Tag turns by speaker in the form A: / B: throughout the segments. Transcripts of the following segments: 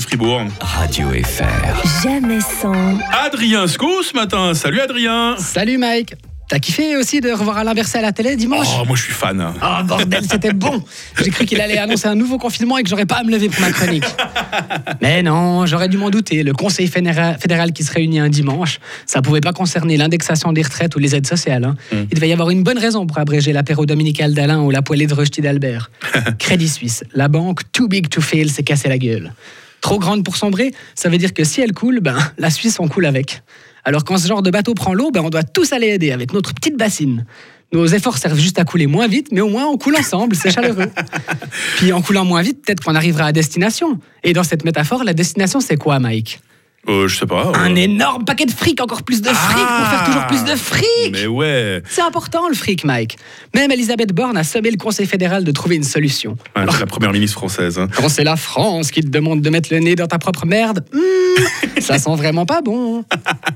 A: Fribourg.
B: Radio FR.
C: Jamais sans.
A: Adrien Sco ce matin. Salut Adrien.
D: Salut Mike T'as kiffé aussi de revoir Alain Berset à la télé dimanche
A: Oh, moi je suis fan.
D: Oh bordel, c'était bon J'ai cru qu'il allait annoncer un nouveau confinement et que j'aurais pas à me lever pour ma chronique. Mais non, j'aurais dû m'en douter. Le Conseil fédéral, qui se réunit un dimanche, ça pouvait pas concerner l'indexation des retraites ou les aides sociales. hein. Il devait y avoir une bonne raison pour abréger l'apéro dominical d'Alain ou la poêlée de Rusty d'Albert. Crédit Suisse, la banque too big to fail s'est cassée la gueule. Trop grande pour sombrer, ça veut dire que si elle coule, ben, la Suisse en coule avec. Alors quand ce genre de bateau prend l'eau, ben, on doit tous aller aider avec notre petite bassine. Nos efforts servent juste à couler moins vite, mais au moins on coule ensemble, c'est chaleureux. Puis en coulant moins vite, peut-être qu'on arrivera à destination. Et dans cette métaphore, la destination, c'est quoi, Mike?
A: Euh, je sais pas. euh,
D: Un énorme paquet de fric, encore plus de fric pour faire toujours plus de fric
A: Mais ouais.
D: C'est important le fric, Mike. Même Elisabeth Borne a sommé le Conseil fédéral de trouver une solution.
A: Ouais, c'est la première ministre française. hein.
D: Quand c'est la France qui te demande de mettre le nez dans ta propre merde, hmm, ça sent vraiment pas bon.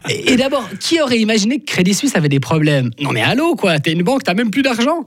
D: Et, et d'abord, qui aurait imaginé que Crédit Suisse avait des problèmes? Non mais allô quoi, t'es une banque, t'as même plus d'argent.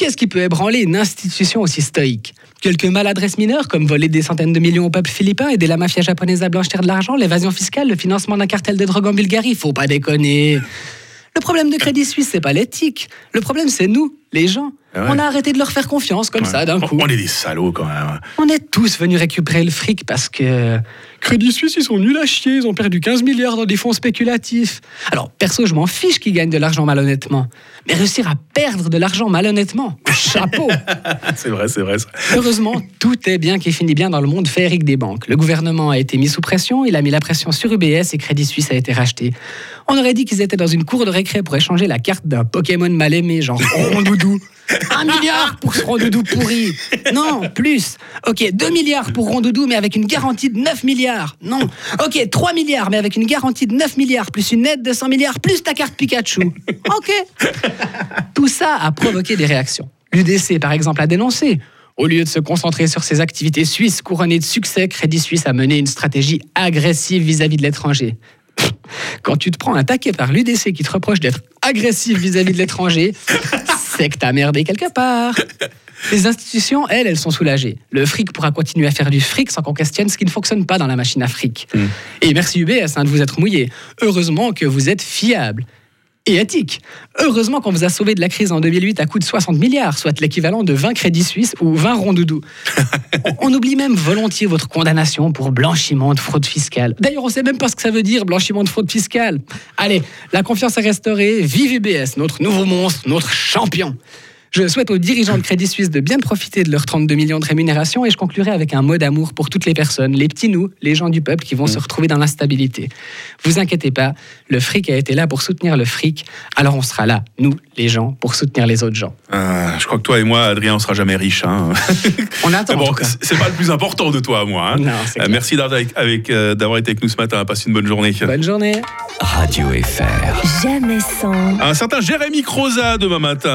D: Qu'est-ce qui peut ébranler une institution aussi stoïque? Quelques maladresses mineures comme voler des centaines de millions au peuple philippin, aider la mafia japonaise à blanchir de l'argent, l'évasion fiscale, le financement d'un cartel de drogue en Bulgarie, faut pas déconner. Le problème de Crédit Suisse, c'est pas l'éthique. Le problème, c'est nous, les gens.
A: Ah ouais.
D: On a arrêté de leur faire confiance comme ça d'un coup.
A: On est des salauds quand même.
D: On est tous venus récupérer le fric parce que Crédit Suisse, ils sont nuls à chier, ils ont perdu 15 milliards dans des fonds spéculatifs. Alors, perso, je m'en fiche qu'ils gagnent de l'argent malhonnêtement. Mais réussir à perdre de l'argent malhonnêtement, chapeau
A: C'est vrai, c'est vrai. ça.
D: Heureusement, tout est bien qui finit bien dans le monde féerique des banques. Le gouvernement a été mis sous pression, il a mis la pression sur UBS et Crédit Suisse a été racheté. On aurait dit qu'ils étaient dans une cour de récré pour échanger la carte d'un Pokémon mal aimé, genre Rondoudou. Un milliard pour ce Rondoudou pourri. Non, plus. Ok, 2 milliards pour Rondoudou, mais avec une garantie de 9 milliards. Non. Ok, 3 milliards, mais avec une garantie de 9 milliards, plus une aide de 100 milliards, plus ta carte Pikachu. Ok. Tout ça a provoqué des réactions. L'UDC, par exemple, a dénoncé. Au lieu de se concentrer sur ses activités suisses couronnées de succès, Crédit Suisse a mené une stratégie agressive vis-à-vis de l'étranger. Quand tu te prends un par l'UDC qui te reproche d'être agressif vis-à-vis de l'étranger, t'as merdé quelque part. Les institutions, elles, elles sont soulagées. Le fric pourra continuer à faire du fric sans qu'on questionne ce qui ne fonctionne pas dans la machine à fric. Et merci UBS hein, de vous être mouillé. Heureusement que vous êtes fiable et éthique. Heureusement qu'on vous a sauvé de la crise en 2008 à coût de 60 milliards, soit l'équivalent de 20 crédits suisses ou 20 rondoudous. On, on oublie même volontiers votre condamnation pour blanchiment de fraude fiscale. D'ailleurs, on sait même pas ce que ça veut dire, blanchiment de fraude fiscale. Allez, la confiance est restaurée. Vive UBS, notre nouveau monstre, notre champion. Je souhaite aux dirigeants de Crédit Suisse de bien profiter de leurs 32 millions de rémunération et je conclurai avec un mot d'amour pour toutes les personnes, les petits nous, les gens du peuple qui vont se retrouver dans l'instabilité. Vous inquiétez pas, le fric a été là pour soutenir le fric, alors on sera là, nous, les gens, pour soutenir les autres gens.
A: Ah, je crois que toi et moi, Adrien, on sera jamais riches. hein.
D: On attend
A: bon, c'est pas le plus important de toi, moi. hein.
D: Non, c'est
A: Euh, merci d'avoir avec- avec, euh, d'avoir été avec nous ce matin. Passe une bonne journée.
D: Bonne journée.
B: Radio FR.
C: Jamais sans.
A: Un certain Jérémy Croza demain matin.